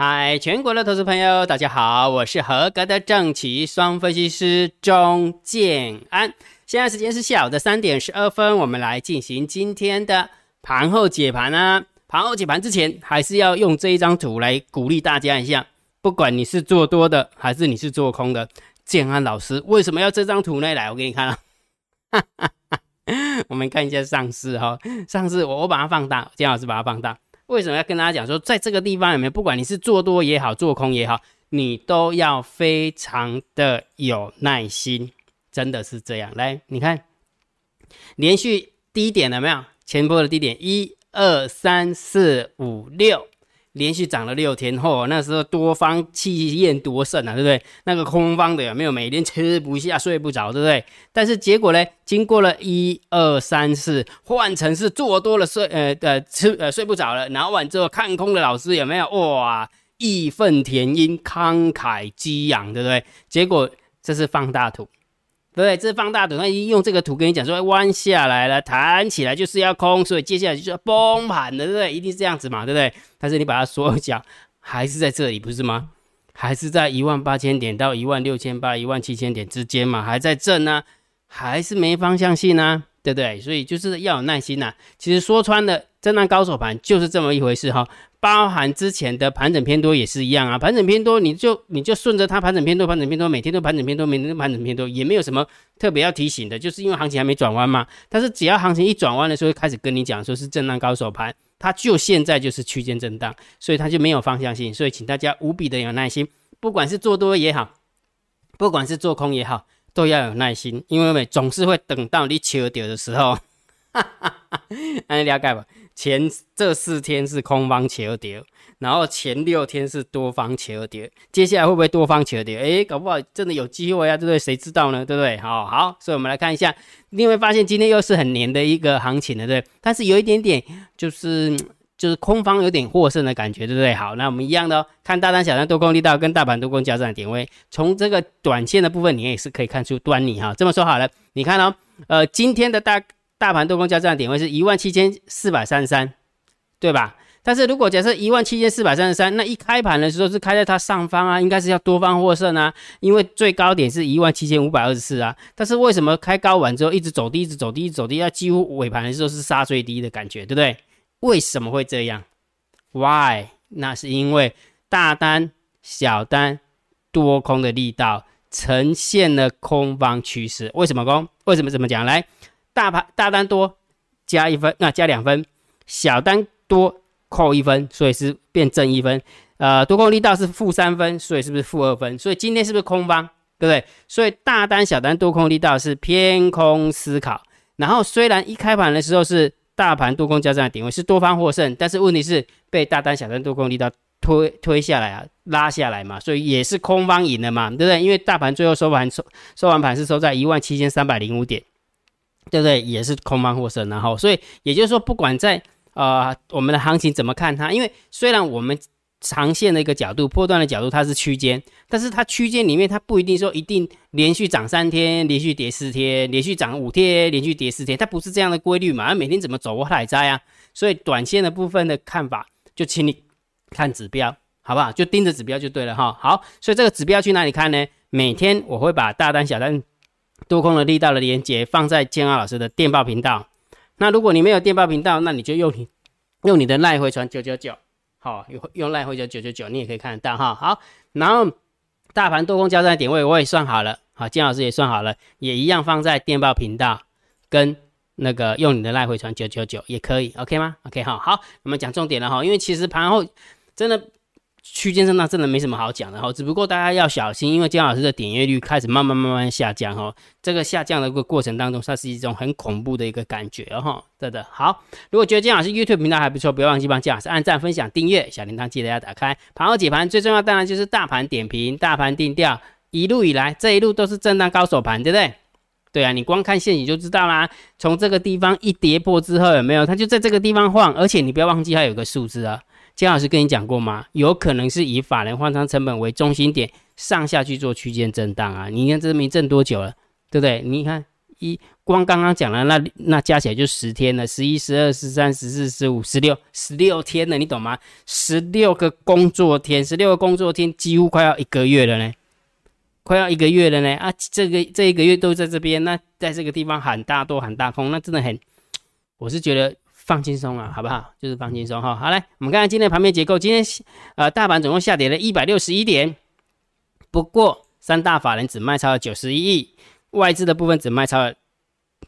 嗨，全国的投资朋友，大家好，我是合格的正奇双分析师钟建安。现在时间是下午的三点十二分，我们来进行今天的盘后解盘啊。盘后解盘之前，还是要用这一张图来鼓励大家一下。不管你是做多的，还是你是做空的，建安老师为什么要这张图呢？来，我给你看啊。我们看一下上市哈，上市我我把它放大，建老师把它放大。为什么要跟大家讲说，在这个地方里面，不管你是做多也好，做空也好，你都要非常的有耐心，真的是这样。来，你看，连续低点了没有？前波的低点，一二三四五六。连续涨了六天后，那时候多方气焰多盛啊，对不对？那个空方的有没有每天吃不下、睡不着，对不对？但是结果呢？经过了一二三四，换成是做多了睡呃呃吃呃睡不着了，然后完之后看空的老师有没有？哇，义愤填膺、慷慨激昂，对不对？结果这是放大图。对，这是放大图，那用这个图跟你讲说，弯下来了，弹起来就是要空，所以接下来就是要崩盘的，对不对？一定是这样子嘛，对不对？但是你把它缩小，还是在这里，不是吗？还是在一万八千点到一万六千八、一万七千点之间嘛，还在震呢，还是没方向性呢，对不对？所以就是要有耐心呐。其实说穿了，震荡高手盘就是这么一回事哈。包含之前的盘整偏多也是一样啊，盘整偏多你就你就顺着它盘整偏多，盘整偏多，每天都盘整偏多，每天都盘整偏多，也没有什么特别要提醒的，就是因为行情还没转弯嘛。但是只要行情一转弯的时候，开始跟你讲说是震荡高手盘，它就现在就是区间震荡，所以它就没有方向性。所以请大家无比的有耐心，不管是做多也好，不管是做空也好，都要有耐心，因为总是会等到你求掉的时候，哈哈哈，你了解吧？前这四天是空方求跌，然后前六天是多方求跌，接下来会不会多方求跌？诶，搞不好真的有机会啊，对不对？谁知道呢？对不对？好好，所以我们来看一下，你会发现今天又是很黏的一个行情了，对但是有一点点就是就是空方有点获胜的感觉，对不对？好，那我们一样的，看大单、小单、多空力道跟大盘多空交战的点位，从这个短线的部分，你也是可以看出端倪哈。这么说好了，你看哦，呃，今天的大。大盘多空交战的点位是一万七千四百三十三，对吧？但是如果假设一万七千四百三十三，那一开盘的时候是开在它上方啊，应该是要多方获胜啊，因为最高点是一万七千五百二十四啊。但是为什么开高完之后一直走低，一直走低，一直走低，要几乎尾盘的时候是杀最低的感觉，对不对？为什么会这样？Why？那是因为大单、小单、多空的力道呈现了空方趋势。为什么空？为什么怎么讲？来。大盘大单多加一分，那加两分；小单多扣一分，所以是变正一分。呃，多空力道是负三分，所以是不是负二分？所以今天是不是空方？对不对？所以大单小单多空力道是偏空思考。然后虽然一开盘的时候是大盘多空交战的点位是多方获胜，但是问题是被大单小单多空力道推推下来啊，拉下来嘛，所以也是空方赢了嘛，对不对？因为大盘最后收盘收收完盘是收在一万七千三百零五点。对不对？也是空方获胜，然后，所以也就是说，不管在呃我们的行情怎么看它，因为虽然我们长线的一个角度、破断的角度它是区间，但是它区间里面它不一定说一定连续涨三天、连续跌四天、连续涨五天、连续跌四天，它不是这样的规律嘛？它每天怎么走我还在啊？所以短线的部分的看法，就请你看指标，好不好？就盯着指标就对了哈。好，所以这个指标去哪里看呢？每天我会把大单、小单。多空的力道的连接放在建安老师的电报频道。那如果你没有电报频道，那你就用你用你的赖回传九九九，好，用用赖回传九九九，你也可以看得到哈。好，然后大盘多空交战点位我也算好了，好，建老师也算好了，也一样放在电报频道跟那个用你的赖回传九九九也可以，OK 吗？OK 哈，好，我们讲重点了哈，因为其实盘后真的。区间震荡真的没什么好讲的哈，只不过大家要小心，因为姜老师的点阅率开始慢慢慢慢下降哈。这个下降的一个过程当中，它是一种很恐怖的一个感觉哈。对的，好，如果觉得姜老师 YouTube 频道还不错，不要忘记帮姜老师按赞、分享、订阅，小铃铛记得要打开。盘后解盘最重要当然就是大盘点评、大盘定调。一路以来这一路都是震荡高手盘，对不对？对啊，你光看线你就知道啦。从这个地方一跌破之后有没有？它就在这个地方晃，而且你不要忘记它有个数字啊。姜老师跟你讲过吗？有可能是以法人换仓成本为中心点上下去做区间震荡啊！你看这没震多久了，对不对？你看一光刚刚讲了那那加起来就十天了，十一、十二、十三、十四、十五、十六，十六天了，你懂吗？十六个工作天，十六个工作天，几乎快要一个月了呢，快要一个月了呢啊！这个这一个月都在这边，那在这个地方喊大多喊大空，那真的很，我是觉得。放轻松啊，好不好？就是放轻松哈。好来，我们看看今天盘面结构。今天呃，大盘总共下跌了一百六十一点，不过三大法人只卖超了九十一亿，外资的部分只卖超了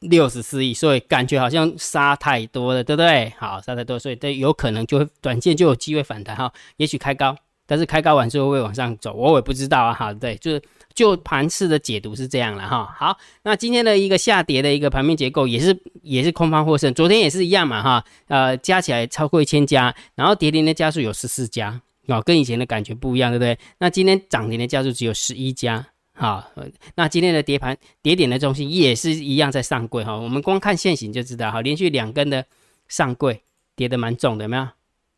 六十四亿，所以感觉好像杀太多了，对不对？好，杀太多，所以这有可能就会短线就有机会反弹哈，也许开高，但是开高完之后会往上走，我也不知道啊。好，对，就是。就盘市的解读是这样了哈，好，那今天的一个下跌的一个盘面结构也是也是空方获胜，昨天也是一样嘛哈，呃，加起来超过一千家，然后跌停的家数有十四家，哦，跟以前的感觉不一样，对不对？那今天涨停的家数只有十一家，好，那今天的跌盘跌点的中心也是一样在上柜哈，我们光看线型就知道哈，连续两根的上柜跌的蛮重的，有没有？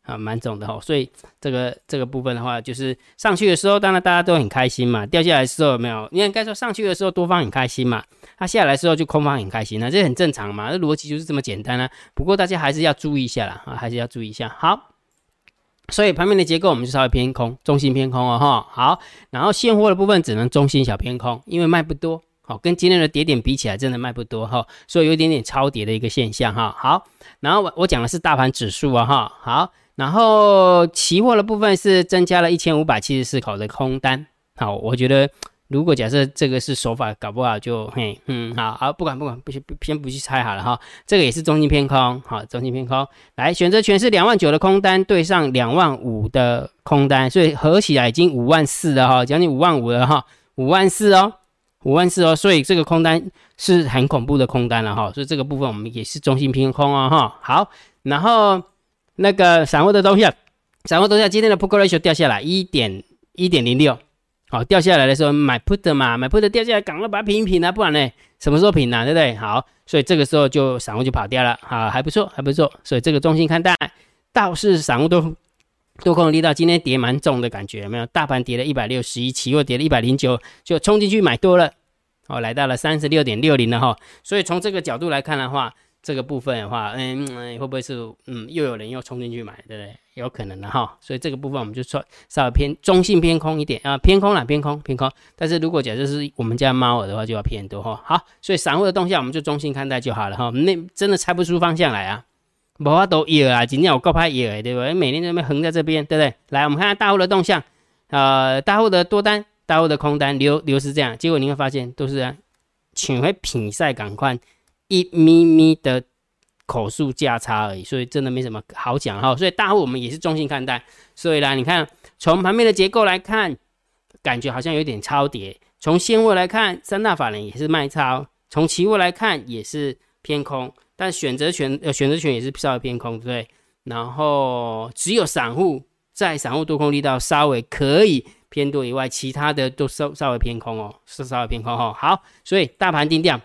啊，蛮重的哈，所以这个这个部分的话，就是上去的时候，当然大家都很开心嘛。掉下来的时候有没有？你应该说上去的时候多方很开心嘛，它下来的时候就空方很开心那这很正常嘛，这逻辑就是这么简单啊。不过大家还是要注意一下啦，啊，还是要注意一下。好，所以盘面的结构我们就稍微偏空，中心偏空哦哈。好，然后现货的部分只能中心小偏空，因为卖不多，好，跟今天的跌点比起来，真的卖不多哈，所以有一点点超跌的一个现象哈。好，然后我我讲的是大盘指数啊哈，好。然后期货的部分是增加了一千五百七十四口的空单，好，我觉得如果假设这个是手法，搞不好就嘿，嗯，好好，不管不管，不先先不去猜好了哈，这个也是中心偏空，好，中心偏空，来选择权是两万九的空单对上两万五的空单，所以合起来已经五万四了哈，将近五万五了哈，五万四哦，五万四哦，所以这个空单是很恐怖的空单了哈，所以这个部分我们也是中心偏空哦哈，好，然后。那个散户的东西，散户东西，今天的 put ratio 掉下来一点一点零六，好，掉下来的时候买 put 嘛，买 put 掉下来，赶快把它平一平啊，不然呢，什么时候平呢？对不对？好，所以这个时候就散户就跑掉了，好，还不错，还不错，所以这个中心看待，倒是散户都多空力道，今天跌蛮重的感觉，有没有？大盘跌了一百六十一，期货跌了一百零九，就冲进去买多了，哦，来到了三十六点六零了哈，所以从这个角度来看的话。这个部分的话，嗯，会不会是嗯又有人又冲进去买，对不对？有可能的哈，所以这个部分我们就说稍微偏中性偏空一点啊，偏空啦，偏空偏空。但是如果假设是我们家猫耳的话，就要偏多哈。好，所以散户的动向我们就中性看待就好了哈。那真的猜不出方向来啊，无法都有啊，今天我高拍有对不对？每天在那边横在这边，对不对？来，我们看看大户的动向，呃，大户的多单，大户的空单流流失这样，结果你会发现都是请回品赛赶快。一咪咪的口数价差而已，所以真的没什么好讲哈。所以大户我们也是中性看待。所以啦，你看从盘面的结构来看，感觉好像有点超跌。从现货来看，三大法人也是卖超；从期货来看也是偏空。但选择权呃选择权也是稍微偏空，对不对？然后只有散户在散户多空力道稍微可以偏多以外，其他的都稍稍微偏空哦，是稍微偏空哦。好，所以大盘定调。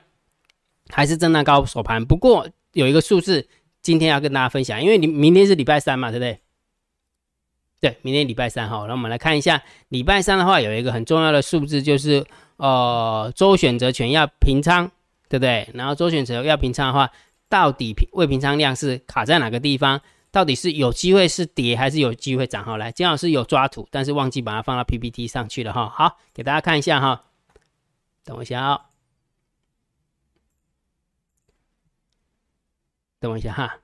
还是震荡高手盘，不过有一个数字今天要跟大家分享，因为你明天是礼拜三嘛，对不对？对，明天礼拜三哈，那我们来看一下礼拜三的话，有一个很重要的数字，就是呃周选择权要平仓，对不对？然后周选择要平仓的话，到底平未平仓量是卡在哪个地方？到底是有机会是跌还是有机会涨？好，来，金老师有抓图，但是忘记把它放到 PPT 上去了哈。好，给大家看一下哈，等我一下啊。等我一下哈，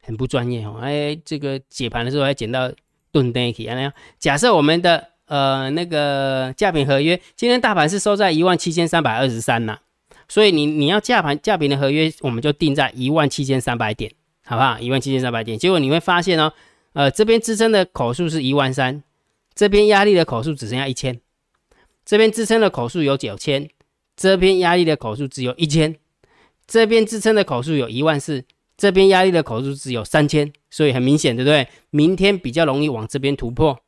很不专业哦。哎，这个解盘的时候还捡到钝灯体，那样。假设我们的呃那个价品合约，今天大盘是收在一万七千三百二十三呐，所以你你要价盘价品的合约，我们就定在一万七千三百点，好不好？一万七千三百点。结果你会发现哦，呃，这边支撑的口数是一万三，这边压力的口数只剩下一千，这边支撑的口数有九千，这边压力的口数只有一千。这边支撑的口数有一万四，这边压力的口数只有三千，所以很明显，对不对？明天比较容易往这边突破，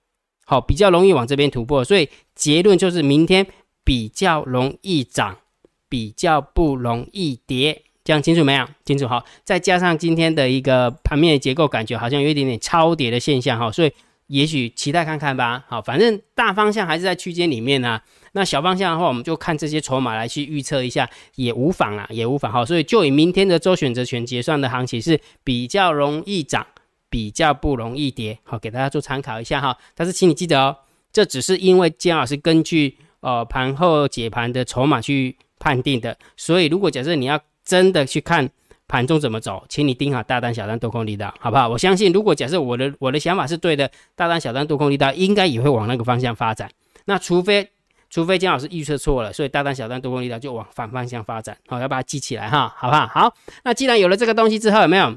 好，比较容易往这边突破，所以结论就是明天比较容易涨，比较不容易跌，这样清楚没有？清楚好，再加上今天的一个盘面的结构，感觉好像有一点点超跌的现象哈，所以也许期待看看吧。好，反正大方向还是在区间里面呢。那小方向的话，我们就看这些筹码来去预测一下，也无妨啦，也无妨。好，所以就以明天的周选择权结算的行情是比较容易涨，比较不容易跌。好，给大家做参考一下哈。但是请你记得哦，这只是因为姜老师根据呃盘后解盘的筹码去判定的。所以如果假设你要真的去看。盘中怎么走，请你盯好大单、小单、多空力道，好不好？我相信，如果假设我的我的想法是对的，大单、小单、多空力道应该也会往那个方向发展。那除非除非姜老师预测错了，所以大单、小单、多空力道就往反方向发展。好，要把它记起来哈，好不好？好，那既然有了这个东西之后，有没有？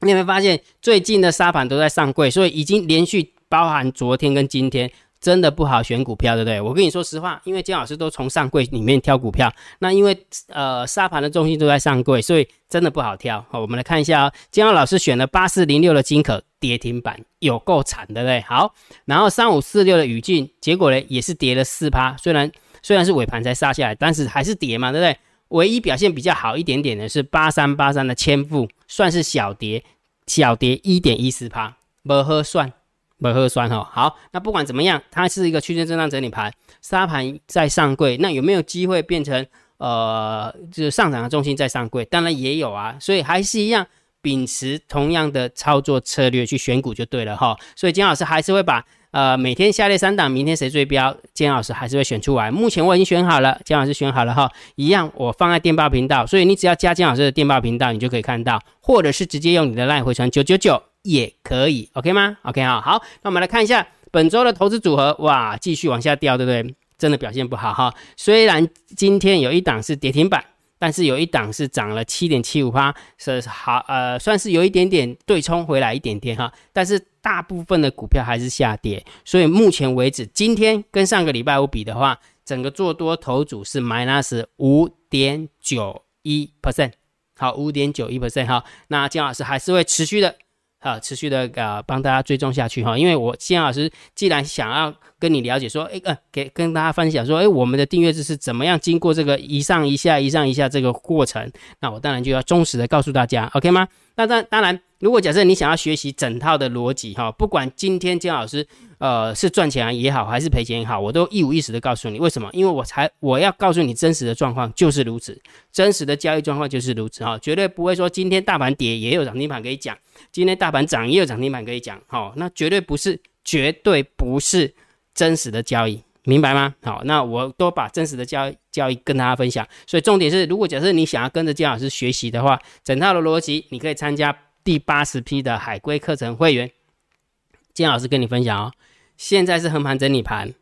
你有没有发现最近的沙盘都在上柜，所以已经连续包含昨天跟今天。真的不好选股票，对不对？我跟你说实话，因为姜老师都从上柜里面挑股票，那因为呃沙盘的重心都在上柜，所以真的不好挑。好，我们来看一下哦，姜老师选了八四零六的金可跌停板，有够惨，对不对？好，然后三五四六的宇俊，结果呢也是跌了四趴，虽然虽然是尾盘才杀下来，但是还是跌嘛，对不对？唯一表现比较好一点点的是八三八三的千富，算是小跌，小跌一点一四趴，不合算。不核酸哈，好，那不管怎么样，它是一个区间震荡整理盘，沙盘在上柜，那有没有机会变成呃，就是上涨的重心在上柜？当然也有啊，所以还是一样，秉持同样的操作策略去选股就对了哈。所以金老师还是会把呃每天下列三档，明天谁追标，金老师还是会选出来。目前我已经选好了，金老师选好了哈，一样我放在电报频道，所以你只要加金老师的电报频道，你就可以看到，或者是直接用你的赖回传九九九。也可以，OK 吗？OK 哈，好，那我们来看一下本周的投资组合，哇，继续往下掉，对不对？真的表现不好哈。虽然今天有一档是跌停板，但是有一档是涨了七点七五八，是好，呃，算是有一点点对冲回来一点点哈。但是大部分的股票还是下跌，所以目前为止，今天跟上个礼拜五比的话，整个做多头组是 minus 五点九一 percent，好，五点九一 percent 哈。那姜老师还是会持续的。啊，持续的啊帮大家追踪下去哈，因为我谢老师既然想要跟你了解说，哎呃，给跟大家分享说，哎，我们的订阅制是怎么样经过这个一上一下一上一下这个过程，那我当然就要忠实的告诉大家，OK 吗？那当当然，如果假设你想要学习整套的逻辑哈，不管今天姜老师呃是赚钱也好，还是赔钱也好，我都一五一十的告诉你，为什么？因为我才我要告诉你真实的状况就是如此，真实的交易状况就是如此哈，绝对不会说今天大盘跌也有涨停板可以讲。今天大盘涨也有涨停板可以讲，好，那绝对不是，绝对不是真实的交易，明白吗？好，那我都把真实的交交易跟大家分享。所以重点是，如果假设你想要跟着姜老师学习的话，整套的逻辑，你可以参加第八十批的海龟课程会员。姜老师跟你分享哦，现在是横盘整理盘，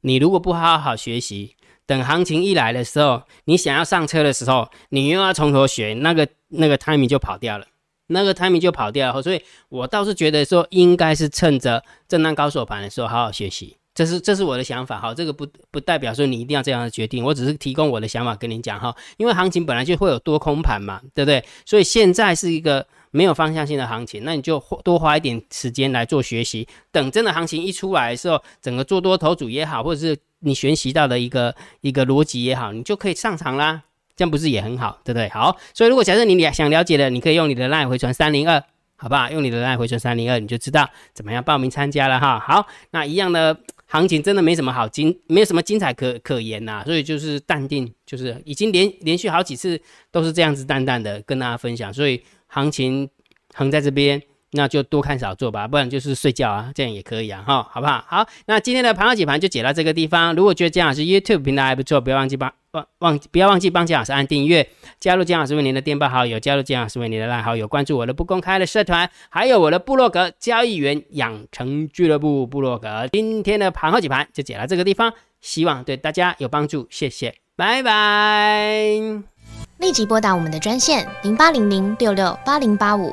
你如果不好好学习，等行情一来的时候，你想要上车的时候，你又要从头学，那个那个 timing 就跑掉了。那个 timing 就跑掉了，所以我倒是觉得说，应该是趁着震荡高手盘的时候好好学习，这是这是我的想法哈。这个不不代表说你一定要这样的决定，我只是提供我的想法跟你讲哈。因为行情本来就会有多空盘嘛，对不对？所以现在是一个没有方向性的行情，那你就多花一点时间来做学习。等真的行情一出来的时候，整个做多头组也好，或者是你学习到的一个一个逻辑也好，你就可以上场啦。这样不是也很好，对不对？好，所以如果假设你想了解的，你可以用你的 LINE 回传三零二，好不好？用你的 LINE 回传三零二，你就知道怎么样报名参加了哈。好，那一样的行情真的没什么好精，没有什么精彩可可言呐，所以就是淡定，就是已经连连续好几次都是这样子淡淡的跟大家分享，所以行情横在这边。那就多看少做吧，不然就是睡觉啊，这样也可以啊，哈，好不好？好，那今天的盘后解盘就解到这个地方。如果觉得姜老师 YouTube 平台还不错，不要忘记帮忘忘不要忘记帮姜老师按订阅，加入姜老师为您的电报好友，加入姜老师为您的烂好友，关注我的不公开的社团，还有我的部落格交易员养成俱乐部部落格。今天的盘后解盘就解到这个地方，希望对大家有帮助，谢谢，拜拜。立即拨打我们的专线零八零零六六八零八五。